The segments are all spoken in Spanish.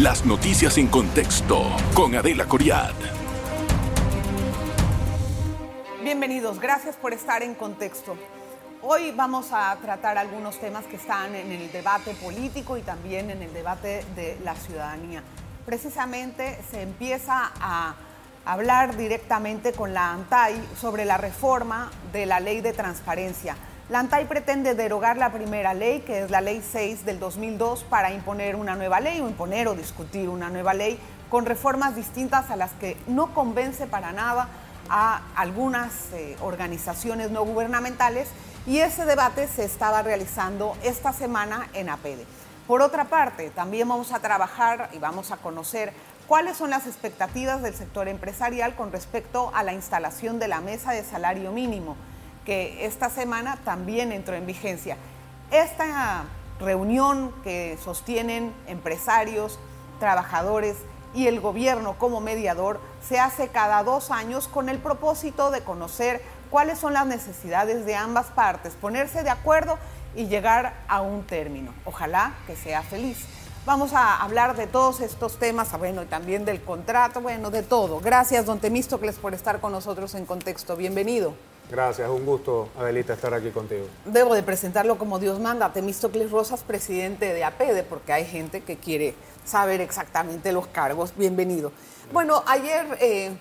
Las noticias en contexto con Adela Coriad. Bienvenidos, gracias por estar en contexto. Hoy vamos a tratar algunos temas que están en el debate político y también en el debate de la ciudadanía. Precisamente se empieza a hablar directamente con la ANTAI sobre la reforma de la ley de transparencia. La ANTAI pretende derogar la primera ley, que es la ley 6 del 2002, para imponer una nueva ley o imponer o discutir una nueva ley con reformas distintas a las que no convence para nada a algunas eh, organizaciones no gubernamentales y ese debate se estaba realizando esta semana en APEDE. Por otra parte, también vamos a trabajar y vamos a conocer cuáles son las expectativas del sector empresarial con respecto a la instalación de la mesa de salario mínimo, que esta semana también entró en vigencia. Esta reunión que sostienen empresarios, trabajadores y el gobierno como mediador se hace cada dos años con el propósito de conocer cuáles son las necesidades de ambas partes, ponerse de acuerdo y llegar a un término. Ojalá que sea feliz. Vamos a hablar de todos estos temas, ah, bueno, y también del contrato, bueno, de todo. Gracias, don Temístocles, por estar con nosotros en Contexto. Bienvenido. Gracias, un gusto, Adelita, estar aquí contigo. Debo de presentarlo como Dios manda, Temístocles Rosas, presidente de APEDE, porque hay gente que quiere saber exactamente los cargos. Bienvenido. Bueno, ayer eh,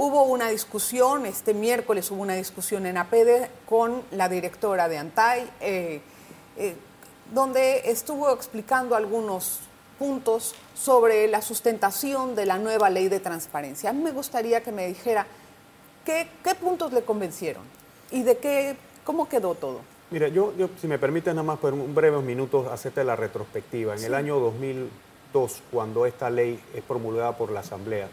Hubo una discusión, este miércoles hubo una discusión en APEDE con la directora de ANTAI, eh, eh, donde estuvo explicando algunos puntos sobre la sustentación de la nueva ley de transparencia. A mí me gustaría que me dijera qué, puntos le convencieron y de qué, cómo quedó todo. Mira, yo, si me permite nada más por un breves minutos hacerte la retrospectiva. En el año 2002, cuando esta ley es promulgada por la Asamblea,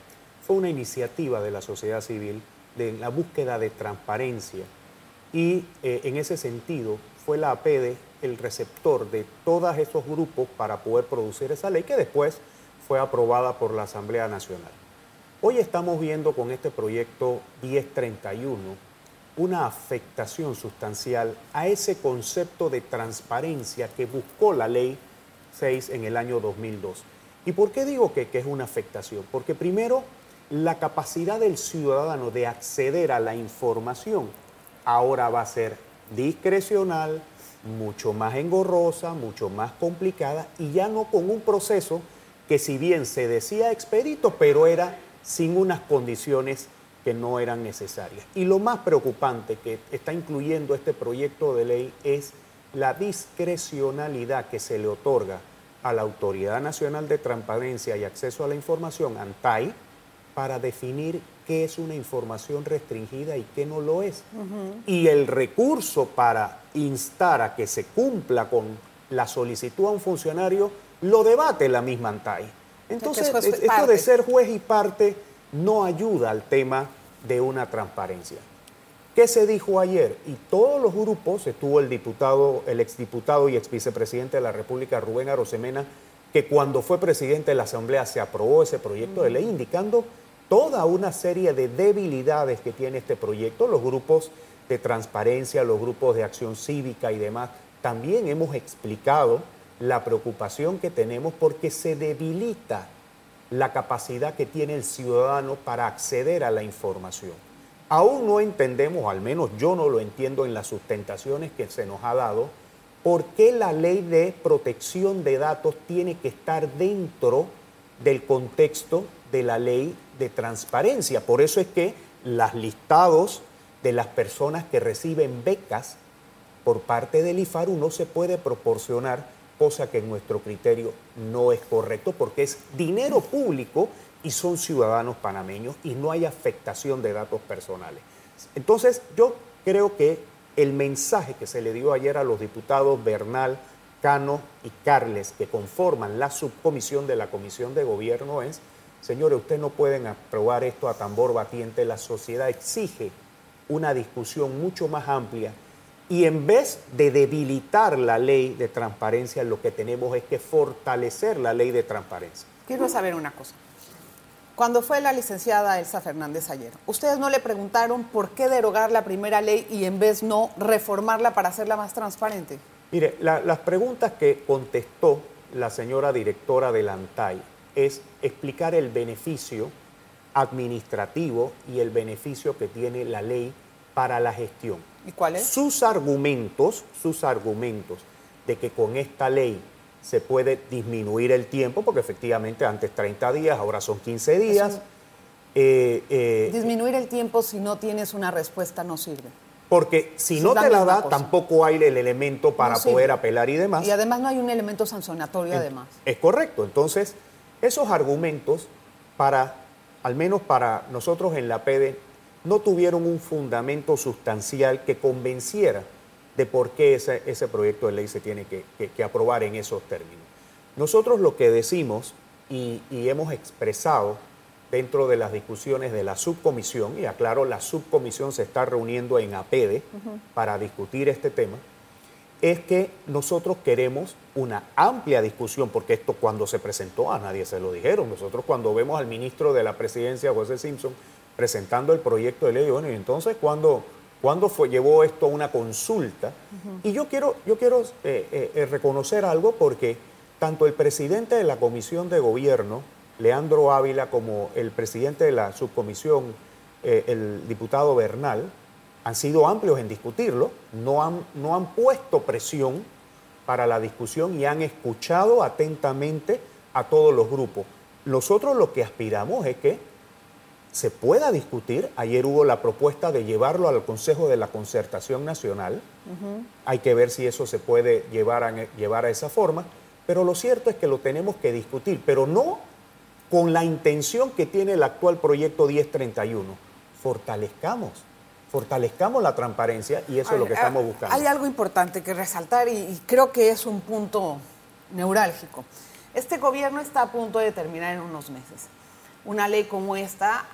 fue una iniciativa de la sociedad civil de la búsqueda de transparencia y eh, en ese sentido fue la APD el receptor de todos esos grupos para poder producir esa ley que después fue aprobada por la Asamblea Nacional. Hoy estamos viendo con este proyecto 1031 una afectación sustancial a ese concepto de transparencia que buscó la ley 6 en el año 2002. ¿Y por qué digo que, que es una afectación? Porque primero la capacidad del ciudadano de acceder a la información ahora va a ser discrecional, mucho más engorrosa, mucho más complicada y ya no con un proceso que si bien se decía expedito, pero era sin unas condiciones que no eran necesarias. Y lo más preocupante que está incluyendo este proyecto de ley es la discrecionalidad que se le otorga a la Autoridad Nacional de Transparencia y Acceso a la Información, ANTAI, para definir qué es una información restringida y qué no lo es. Y el recurso para instar a que se cumpla con la solicitud a un funcionario lo debate la misma ANTAI. Entonces, esto de ser juez y parte no ayuda al tema de una transparencia. ¿Qué se dijo ayer? Y todos los grupos, estuvo el diputado, el exdiputado y exvicepresidente de la República, Rubén Arosemena, que cuando fue presidente de la Asamblea se aprobó ese proyecto de ley indicando toda una serie de debilidades que tiene este proyecto, los grupos de transparencia, los grupos de acción cívica y demás, también hemos explicado la preocupación que tenemos porque se debilita la capacidad que tiene el ciudadano para acceder a la información. Aún no entendemos, al menos yo no lo entiendo en las sustentaciones que se nos ha dado, por qué la ley de protección de datos tiene que estar dentro del contexto de la ley de transparencia. Por eso es que los listados de las personas que reciben becas por parte del IFARU no se puede proporcionar, cosa que en nuestro criterio no es correcto, porque es dinero público y son ciudadanos panameños y no hay afectación de datos personales. Entonces, yo creo que el mensaje que se le dio ayer a los diputados Bernal, Cano y Carles, que conforman la subcomisión de la Comisión de Gobierno, es Señores, ustedes no pueden aprobar esto a tambor batiente. La sociedad exige una discusión mucho más amplia y en vez de debilitar la ley de transparencia, lo que tenemos es que fortalecer la ley de transparencia. Quiero saber una cosa. Cuando fue la licenciada Elsa Fernández ayer, ¿ustedes no le preguntaron por qué derogar la primera ley y en vez no reformarla para hacerla más transparente? Mire, las preguntas que contestó la señora directora del ANTAI es explicar el beneficio administrativo y el beneficio que tiene la ley para la gestión. ¿Y cuál es? Sus argumentos, sus argumentos de que con esta ley se puede disminuir el tiempo, porque efectivamente antes 30 días, ahora son 15 días. Eh, eh, disminuir el tiempo si no tienes una respuesta no sirve. Porque si no te la da, tampoco hay el elemento para poder apelar y demás. Y además no hay un elemento sancionatorio, además. Es correcto. Entonces, esos argumentos, para, al menos para nosotros en la PEDE, no tuvieron un fundamento sustancial que convenciera de por qué ese, ese proyecto de ley se tiene que, aprobar en esos términos. Nosotros lo que decimos y, hemos expresado dentro de las discusiones de la subcomisión, y aclaro, la subcomisión se está reuniendo en APEDE para discutir este tema, es que nosotros queremos una amplia discusión, porque esto cuando se presentó a nadie se lo dijeron. Nosotros cuando vemos al ministro de la presidencia, José Simpson, presentando el proyecto de ley, bueno, y entonces cuando cuando fue, llevó esto a una consulta. Y yo quiero, yo quiero eh, eh, eh, reconocer algo porque tanto el presidente de la Comisión de Gobierno, Leandro Ávila, como el presidente de la subcomisión, el diputado Bernal, han sido amplios en discutirlo, no han, no han puesto presión para la discusión y han escuchado atentamente a todos los grupos. Nosotros lo que aspiramos es que se pueda discutir. Ayer hubo la propuesta de llevarlo al Consejo de la Concertación Nacional. Hay que ver si eso se puede llevar a, llevar a esa forma. Pero lo cierto es que lo tenemos que discutir, pero no con la intención que tiene el actual proyecto 1031. Fortalezcamos, fortalezcamos la transparencia y eso es lo que estamos buscando. Hay algo importante que resaltar y creo que es un punto neurálgico. Este gobierno está a punto de terminar en unos meses. Una ley como esta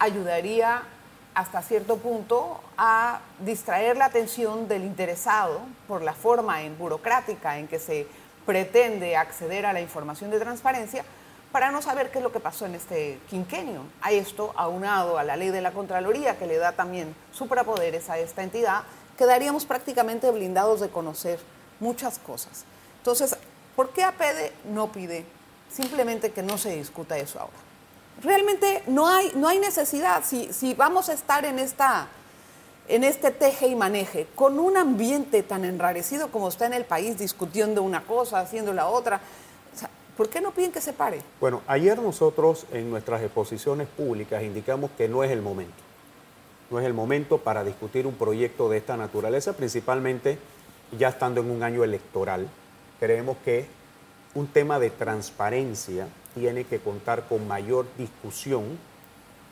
ayudaría hasta cierto punto a distraer la atención del interesado por la forma burocrática en que se pretende acceder a la información de transparencia para no saber qué es lo que pasó en este quinquenio. A esto, aunado a la ley de la Contraloría, que le da también suprapoderes a esta entidad, quedaríamos prácticamente blindados de conocer muchas cosas. Entonces, ¿por qué APEDE no pide simplemente que no se discuta eso ahora? Realmente no hay, no hay necesidad. Si, si vamos a estar en, esta, en este teje y maneje, con un ambiente tan enrarecido como está en el país, discutiendo una cosa, haciendo la otra, ¿por qué no piden que se pare? Bueno, ayer nosotros en nuestras exposiciones públicas indicamos que no es el momento. No es el momento para discutir un proyecto de esta naturaleza, principalmente ya estando en un año electoral. Creemos que un tema de transparencia tiene que contar con mayor discusión,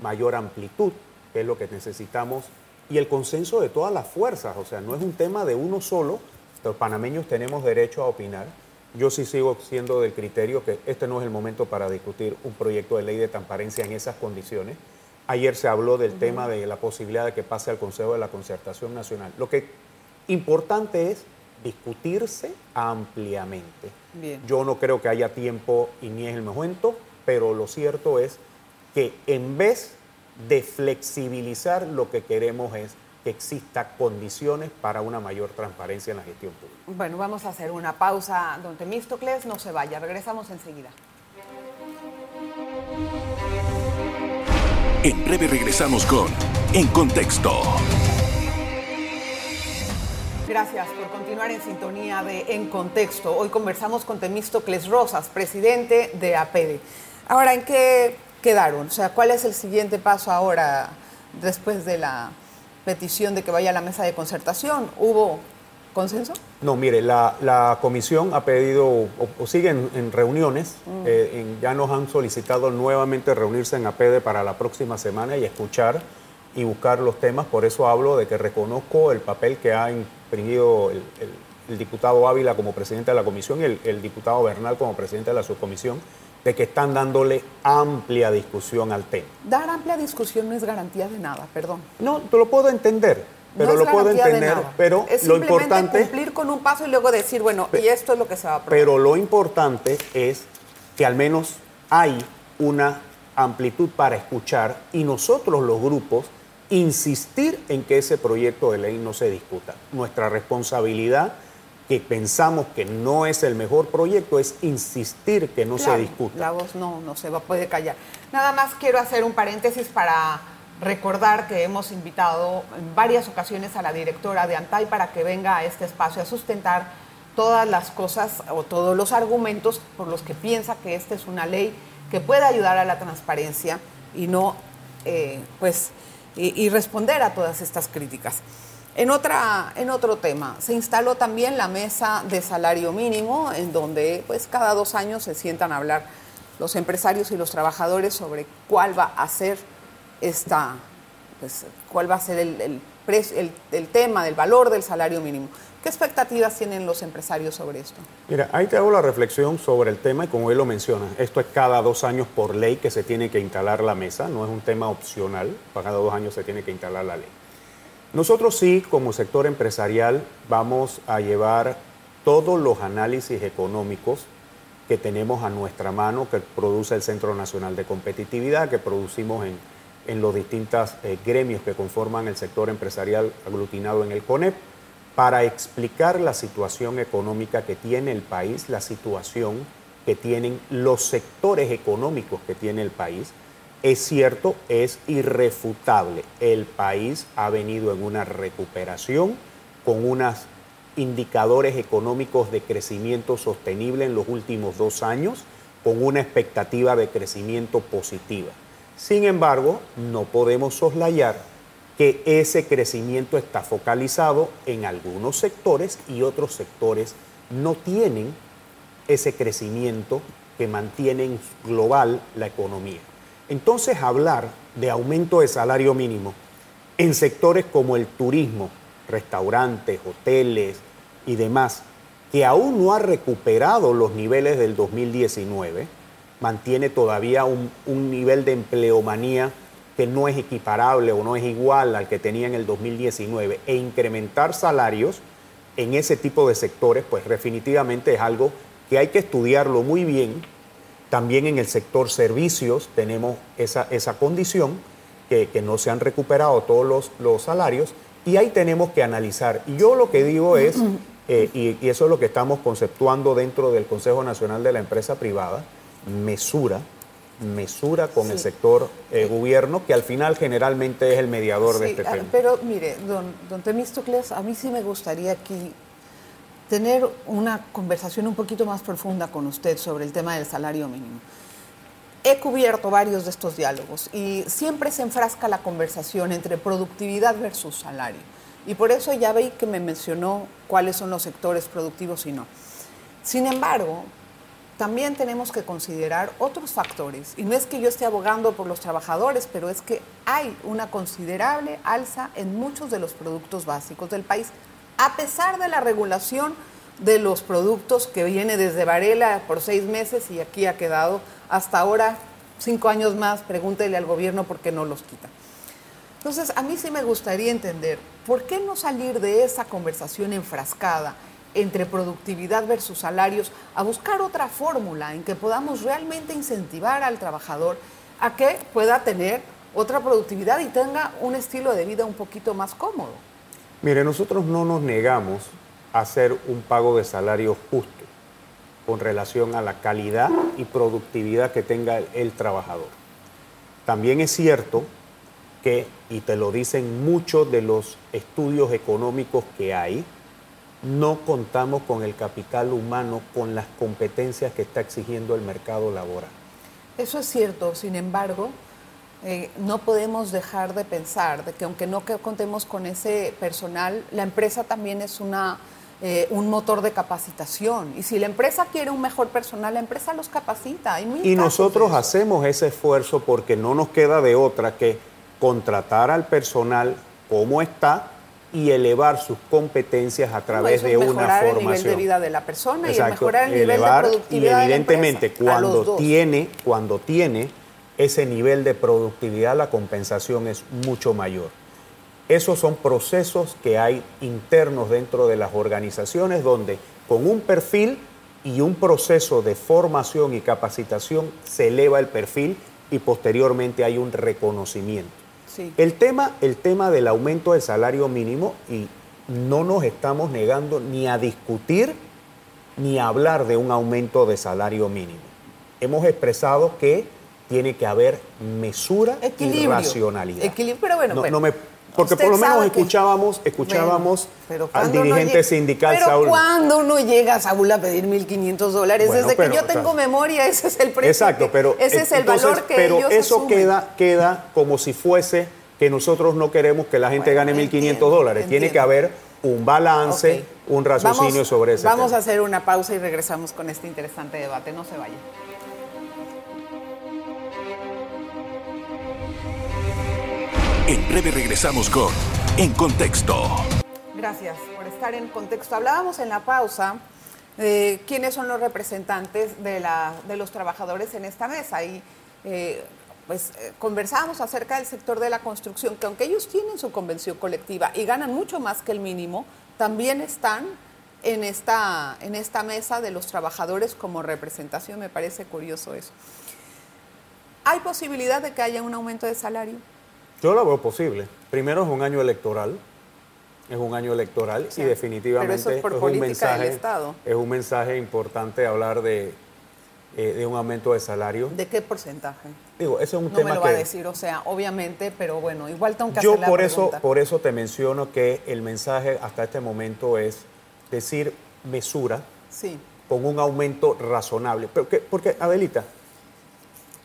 mayor amplitud, que es lo que necesitamos, y el consenso de todas las fuerzas. O sea, no es un tema de uno solo, los panameños tenemos derecho a opinar. Yo sí sigo siendo del criterio que este no es el momento para discutir un proyecto de ley de transparencia en esas condiciones. Ayer se habló del tema de la posibilidad de que pase al Consejo de la Concertación Nacional. Lo que importante es discutirse ampliamente. Yo no creo que haya tiempo y ni es el momento, pero lo cierto es que en vez de flexibilizar, lo que queremos es que exista condiciones para una mayor transparencia en la gestión pública. Bueno, vamos a hacer una pausa, don Temístocles, no se vaya, regresamos enseguida. En breve regresamos con En Contexto. Gracias por continuar en sintonía de En Contexto. Hoy conversamos con Temístocles Rosas, presidente de APEDE. Ahora, ¿en qué quedaron? O sea, ¿cuál es el siguiente paso ahora después de la petición de que vaya a la mesa de concertación? ¿Hubo consenso? No, mire, la, comisión ha pedido o, sigue en, reuniones. Mm. Eh, ya nos han solicitado nuevamente reunirse en APEDE para la próxima semana y escuchar y buscar los temas. Por eso hablo de que reconozco el papel que ha exprimido el, diputado Ávila como presidente de la comisión y el, diputado Bernal como presidente de la subcomisión, de que están dándole amplia discusión al tema. Dar amplia discusión no es garantía de nada, perdón. No, te lo puedo entender, pero lo puedo entender, pero es lo importante cumplir con un paso y luego decir, bueno, y esto es lo que se va a aprobar. Pero lo importante es que al menos hay una amplitud para escuchar y nosotros los grupos insistir en que ese proyecto de ley no se discuta. Nuestra responsabilidad que pensamos que no es el mejor proyecto es insistir que no se discuta. La voz no, no se va, puede callar. Nada más quiero hacer un paréntesis para recordar que hemos invitado en varias ocasiones a la directora de ANTAI para que venga a este espacio a sustentar todas las cosas o todos los argumentos por los que piensa que esta es una ley que puede ayudar a la transparencia y no, eh, pues, y responder a todas estas críticas. En, otra, en otro tema, se instaló también la mesa de salario mínimo, en donde pues, cada dos años se sientan a hablar los empresarios y los trabajadores sobre cuál va a ser esta, pues, cuál va a ser el, el, el, tema del valor del salario mínimo. ¿Qué expectativas tienen los empresarios sobre esto? Mira, ahí te hago la reflexión sobre el tema y como él lo menciona, esto es cada dos años por ley que se tiene que instalar la mesa, no es un tema opcional, cada dos años se tiene que instalar la ley. Nosotros sí, como sector empresarial, vamos a llevar todos los análisis económicos que tenemos a nuestra mano, que produce el Centro Nacional de Competitividad, que producimos en, los distintos eh, gremios que conforman el sector empresarial aglutinado en el CONEP, para explicar la situación económica que tiene el país, la situación que tienen los sectores económicos que tiene el país, es cierto, es irrefutable. El país ha venido en una recuperación con unos indicadores económicos de crecimiento sostenible en los últimos dos años, con una expectativa de crecimiento positiva. Sin embargo, no podemos soslayar que ese crecimiento está focalizado en algunos sectores y otros sectores no tienen ese crecimiento que mantiene global la economía. Entonces hablar de aumento de salario mínimo en sectores como el turismo, restaurantes, hoteles y demás, que aún no ha recuperado los niveles del 2019, mantiene todavía un, nivel de empleomanía que no es equiparable o no es igual al que tenía en el 2019, e incrementar salarios en ese tipo de sectores, pues definitivamente es algo que hay que estudiarlo muy bien. También en el sector servicios tenemos esa, esa condición, que, no se han recuperado todos los, los, salarios, y ahí tenemos que analizar. Y yo lo que digo es, eh, y, eso es lo que estamos conceptuando dentro del Consejo Nacional de la Empresa Privada, mesura, mesura con el sector eh, gobierno, que al final generalmente es el mediador de este tema. Pero mire, don, don Temístocles, a mí sí me gustaría aquí tener una conversación un poquito más profunda con usted sobre el tema del salario mínimo. He cubierto varios de estos diálogos y siempre se enfrasca la conversación entre productividad versus salario. Y por eso ya veí que me mencionó cuáles son los sectores productivos y no. Sin embargo, también tenemos que considerar otros factores. Y no es que yo esté abogando por los trabajadores, pero es que hay una considerable alza en muchos de los productos básicos del país a pesar de la regulación de los productos que viene desde Varela por seis meses y aquí ha quedado hasta ahora cinco años más, pregúntele al gobierno por qué no los quita. Entonces, a mí sí me gustaría entender, ¿por qué no salir de esa conversación enfrascada entre productividad versus salarios a buscar otra fórmula en que podamos realmente incentivar al trabajador a que pueda tener otra productividad y tenga un estilo de vida un poquito más cómodo? Mire, nosotros no nos negamos a hacer un pago de salario justo con relación a la calidad y productividad que tenga el, trabajador. También es cierto que, y te lo dicen muchos de los estudios económicos que hay, no contamos con el capital humano, con las competencias que está exigiendo el mercado laboral. Eso es cierto, sin embargo, eh, no podemos dejar de pensar de que aunque no contemos con ese personal, la empresa también es una, eh, un motor de capacitación. Y si la empresa quiere un mejor personal, la empresa los capacita. y nosotros hacemos ese esfuerzo porque no nos queda de otra que contratar al personal como está y elevar sus competencias a través de una formación. Mejorar el nivel de vida de la persona y mejorar el nivel de productividad Y evidentemente cuando tiene, cuando tiene ese nivel de productividad, la compensación es mucho mayor. Esos son procesos que hay internos dentro de las organizaciones donde con un perfil y un proceso de formación y capacitación se eleva el perfil y posteriormente hay un reconocimiento. El, tema, el tema del aumento del salario mínimo, y no nos estamos negando ni a discutir ni a hablar de un aumento de salario mínimo. Hemos expresado que tiene que haber mesura y racionalidad. Equilibrio, pero bueno, no, me, porque por lo menos escuchábamos, escuchábamos al dirigente sindical pero Saúl. Cuando uno llega, Saúl, a pedir 1.500 dólares, desde que yo tengo memoria, ese es el precio. Exacto, pero ese es el valor que pero eso queda queda como si fuese que nosotros no queremos que la gente gane 1.500 dólares. Tiene que haber un balance, un raciocinio sobre eso. Vamos a hacer una pausa y regresamos con este interesante debate. No se vayan. En breve regresamos con En Contexto. Gracias por estar en Contexto. Hablábamos en la pausa de quiénes son los representantes de, la, de los trabajadores en esta mesa y eh, pues eh, conversábamos acerca del sector de la construcción, que aunque ellos tienen su convención colectiva y ganan mucho más que el mínimo, también están en esta, en esta mesa de los trabajadores como representación. Me parece curioso eso. ¿Hay posibilidad de que haya un aumento de salario? Yo lo veo posible. Primero es un año electoral, es un año electoral y definitivamente es, un mensaje, es un mensaje importante hablar de, eh, de un aumento de salario. ¿De qué porcentaje? Digo, ese es un no tema me lo va a decir, o sea, obviamente, pero bueno, igual tengo que yo hacer la por eso por eso te menciono que el mensaje hasta este momento es decir mesura sí. con un aumento razonable. Porque, porque Adelita,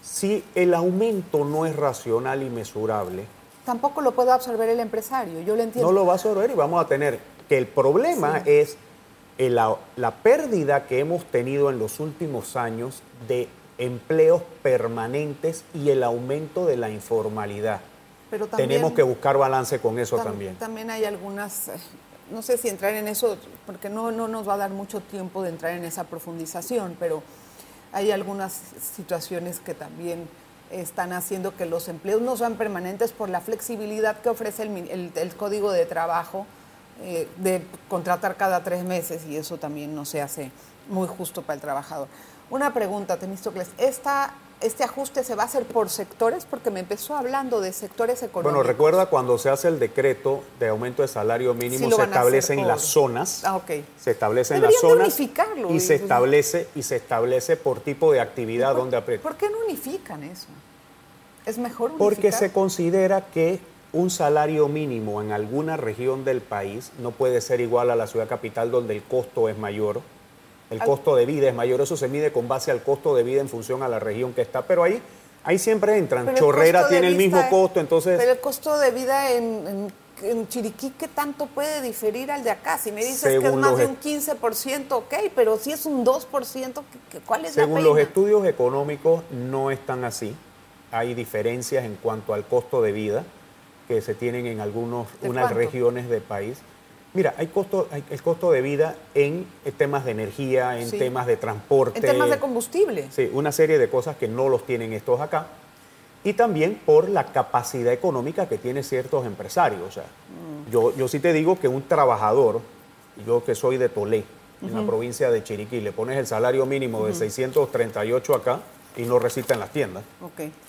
si el aumento no es racional y mesurable... Tampoco lo puede absorber el empresario, yo lo entiendo. No lo va a absorber y vamos a tener que el problema es la, la pérdida que hemos tenido en los últimos años de empleos permanentes y el aumento de la informalidad. Pero Tenemos que buscar balance con eso también. También hay algunas, eh, no sé si entrar en eso, porque no, no nos va a dar mucho tiempo de entrar en esa profundización, pero hay algunas situaciones que también están haciendo que los empleos no sean permanentes por la flexibilidad que ofrece el, código de trabajo eh, de contratar cada tres meses y eso también no se hace muy justo para el trabajador. Una pregunta, Temístocles, ¿esta este ajuste se va a hacer por sectores? Porque me empezó hablando de sectores económicos. Bueno, recuerda cuando se hace el decreto de aumento de salario mínimo, se establecen las zonas. Ah, ok. Se establecen las zonas. y se establece y se establece por tipo de actividad donde aprieta. ¿Por qué no unifican eso? ¿Es mejor unificar? Porque se considera que un salario mínimo en alguna región del país no puede ser igual a la ciudad capital donde el costo es mayor el costo de vida es mayor, eso se mide con base al costo de vida en función a la región que está, pero ahí, ahí siempre entran. Chorrera tiene el mismo costo, entonces... Pero el costo de vida en, Chiriquí, ¿qué tanto puede diferir al de acá? Si me dices que es más de un 15%, ok, pero si es un 2%, ¿cuál es la Según los estudios económicos, no están así. Hay diferencias en cuanto al costo de vida que se tienen en algunas regiones del país. Mira, hay costo, hay el costo de vida en temas de energía, en temas de transporte. En temas de combustible. Sí, una serie de cosas que no los tienen estos acá. Y también por la capacidad económica que tienen ciertos empresarios. O sea, mm. yo, yo sí te digo que un trabajador, yo que soy de Tolé, en la provincia de Chiriquí, le pones el salario mínimo de 638 acá, y no recita en las tiendas.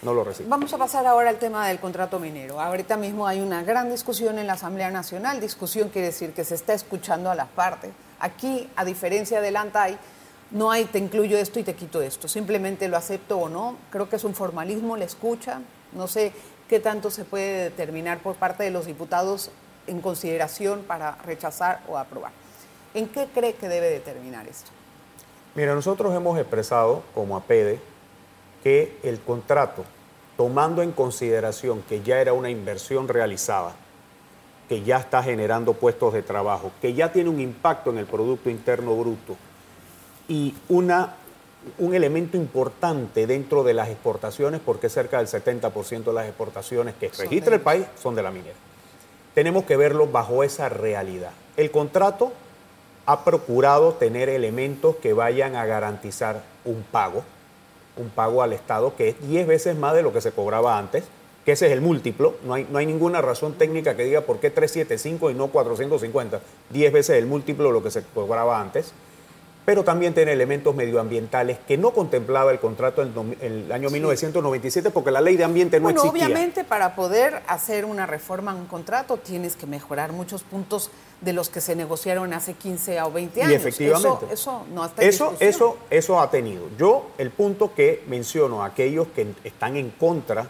No lo recita. Vamos a pasar ahora al tema del contrato minero. Ahorita mismo hay una gran discusión en la Asamblea Nacional. Discusión quiere decir que se está escuchando a las partes. Aquí, a diferencia del ANTAI, no hay te incluyo esto y te quito esto. Simplemente lo acepto o no. Creo que es un formalismo, le escucha. No sé qué tanto se puede determinar por parte de los diputados en consideración para rechazar o aprobar. ¿En qué cree que debe determinar esto? Mira, nosotros hemos expresado como APEDE que el contrato, tomando en consideración que ya era una inversión realizada, que ya está generando puestos de trabajo, que ya tiene un impacto en el Producto Interno Bruto y una, un elemento importante dentro de las exportaciones, porque cerca del 70% de las exportaciones que registra el país son de la minera. Tenemos que verlo bajo esa realidad. El contrato ha procurado tener elementos que vayan a garantizar un pago, un pago al Estado que es 10 veces más de lo que se cobraba antes, que ese es el múltiplo. No hay, no hay ninguna razón técnica que diga por qué 375 y no 450. 10 veces el múltiplo de lo que se cobraba antes. Pero también tiene elementos medioambientales que no contemplaba el contrato en el año 1997 porque la ley de ambiente no bueno, existía. Obviamente para poder hacer una reforma en un contrato tienes que mejorar muchos puntos de los que se negociaron hace 15 o 20 años. Y efectivamente. Eso, eso no está eso, eso, eso ha tenido. Yo el punto que menciono a aquellos que están en contra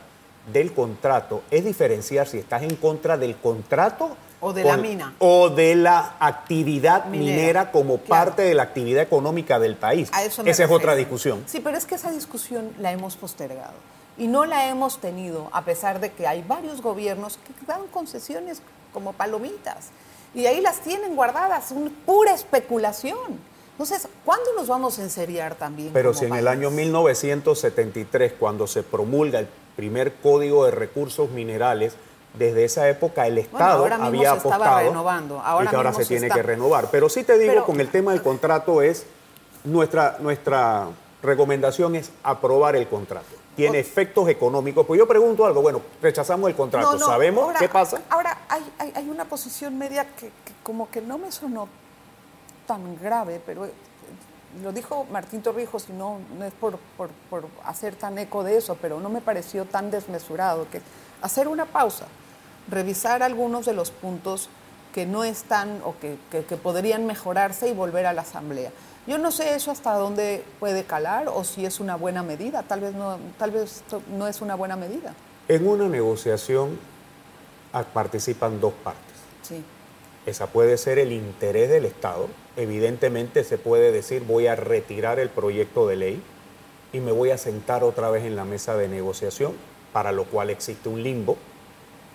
del contrato es diferenciar si estás en contra del contrato o de la mina. O de la actividad minera, como parte de la actividad económica del país. esa es otra discusión. Sí, pero es que esa discusión la hemos postergado. Y no la hemos tenido, a pesar de que hay varios gobiernos que dan concesiones como palomitas. Y ahí las tienen guardadas, una pura especulación. Entonces, ¿cuándo nos vamos a enseriar también? Pero si en el año 1973, cuando se promulga el primer código de recursos minerales, desde esa época el Estado había apostado renovando. y que ahora se, tiene que renovar. Pero sí te digo, con el tema del contrato es, nuestra, nuestra recomendación es aprobar el contrato. Tiene efectos económicos. Pues yo pregunto algo, bueno, rechazamos el contrato, ¿sabemos qué pasa? Ahora, hay, hay, una posición media que, como que no me sonó tan grave, pero eh, lo dijo Martín Torrijos y no, no es por, por, por hacer tan eco de eso, pero no me pareció tan desmesurado que hacer una pausa revisar algunos de los puntos que no están o que, podrían mejorarse y volver a la Asamblea. Yo no sé eso hasta dónde puede calar o si es una buena medida, tal vez no, tal vez no es una buena medida. En una negociación participan dos partes. Sí. Esa puede ser el interés del Estado. Evidentemente se puede decir voy a retirar el proyecto de ley y me voy a sentar otra vez en la mesa de negociación, para lo cual existe un limbo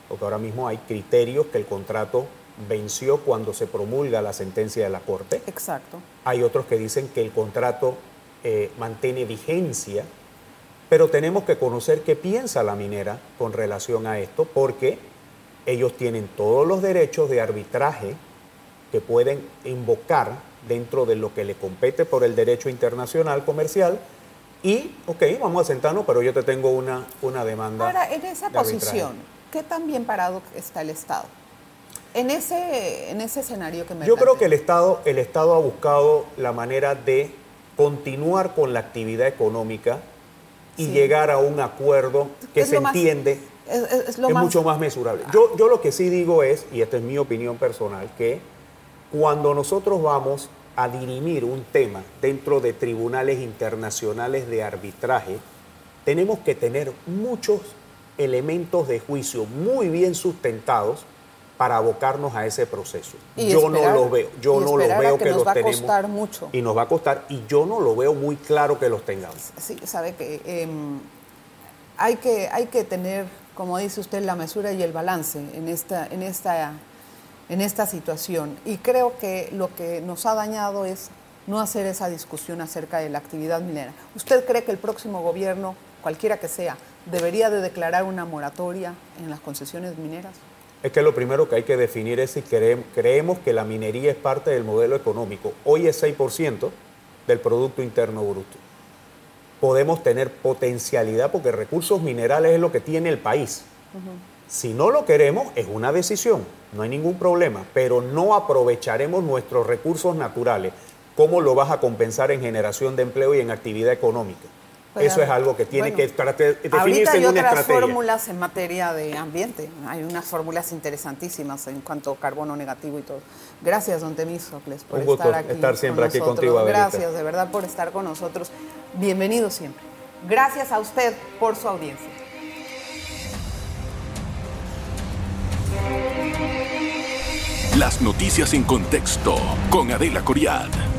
porque ahora mismo hay criterios que el contrato venció cuando se promulga la sentencia de la Corte. Exacto. Hay otros que dicen que el contrato eh, mantiene vigencia, pero tenemos que conocer qué piensa la minera con relación a esto, porque ellos tienen todos los derechos de arbitraje que pueden invocar dentro de lo que le compete por el derecho internacional comercial. Y, ok, vamos a sentarnos, pero yo te tengo una, una demanda. Ahora, en esa posición, ¿qué tan bien parado está el Estado? En ese, en ese escenario que me Yo creo que el Estado, el Estado ha buscado la manera de continuar con la actividad económica y llegar a un acuerdo que se entiende es, mucho más mesurable. Yo, yo lo que sí digo es, y esta es mi opinión personal, que cuando nosotros vamos a dirimir un tema dentro de tribunales internacionales de arbitraje, tenemos que tener muchos elementos de juicio muy bien sustentados para abocarnos a ese proceso. yo no lo veo, yo no lo veo que, nos va a costar mucho. Y nos va a costar, y yo no lo veo muy claro que los tengamos. Sí, sabe que em, hay que hay que tener, como dice usted, la mesura y el balance en esta, en esta, en esta situación. Y creo que lo que nos ha dañado es no hacer esa discusión acerca de la actividad minera. ¿Usted cree que el próximo gobierno, cualquiera que sea, debería de declarar una moratoria en las concesiones mineras? Es que lo primero que hay que definir es si creemos que la minería es parte del modelo económico. Hoy es 6% del Producto Interno Bruto. Podemos tener potencialidad porque recursos minerales es lo que tiene el país. Si no lo queremos, es una decisión, no hay ningún problema, pero no aprovecharemos nuestros recursos naturales. ¿Cómo lo vas a compensar en generación de empleo y en actividad económica? Eso es algo que tiene que definirse ahorita hay en una otras fórmulas en materia de ambiente. Hay unas fórmulas interesantísimas en cuanto a carbono negativo y todo. Gracias, don Temísocles, por Un gusto estar aquí. estar siempre aquí contigo, Gracias, de verdad, por estar con nosotros. Bienvenido siempre. Gracias a usted por su audiencia. Las noticias en contexto con Adela Coriad.